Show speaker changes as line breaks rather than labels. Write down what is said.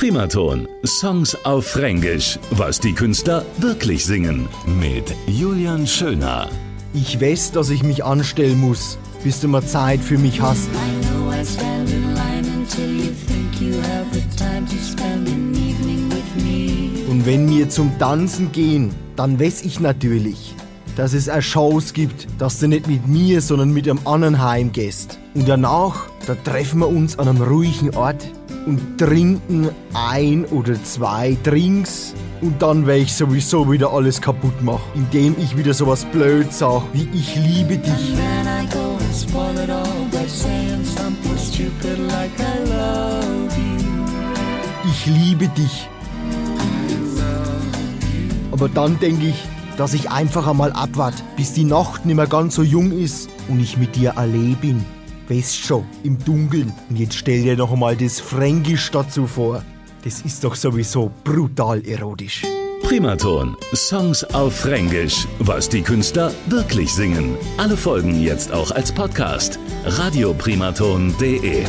Primaton. Songs auf Fränkisch. Was die Künstler wirklich singen. Mit Julian Schöner.
Ich weiß, dass ich mich anstellen muss, bis du mal Zeit für mich hast.
I know I stand in line until you think you have the time to spend an evening with me.
Und wenn wir zum Tanzen gehen, dann weiß ich natürlich, dass es auch Shows gibt, dass du nicht mit mir, sondern mit einem anderen heimgehst. Und danach, da treffen wir uns an einem ruhigen Ort und trinken ein oder zwei Drinks. Und dann werde ich sowieso wieder alles kaputt machen, indem ich wieder sowas blöd sag, wie ich liebe dich. Ich liebe dich. Aber dann denke ich, dass ich einfach einmal abwart, bis die Nacht nicht mehr ganz so jung ist und ich mit dir allein bin. Weißt schon, im Dunkeln. Und jetzt stell dir noch einmal das Fränkisch dazu vor. Das ist doch sowieso brutal erotisch.
Primaton. Songs auf Fränkisch. Was die Künstler wirklich singen. Alle Folgen jetzt auch als Podcast. radioprimaton.de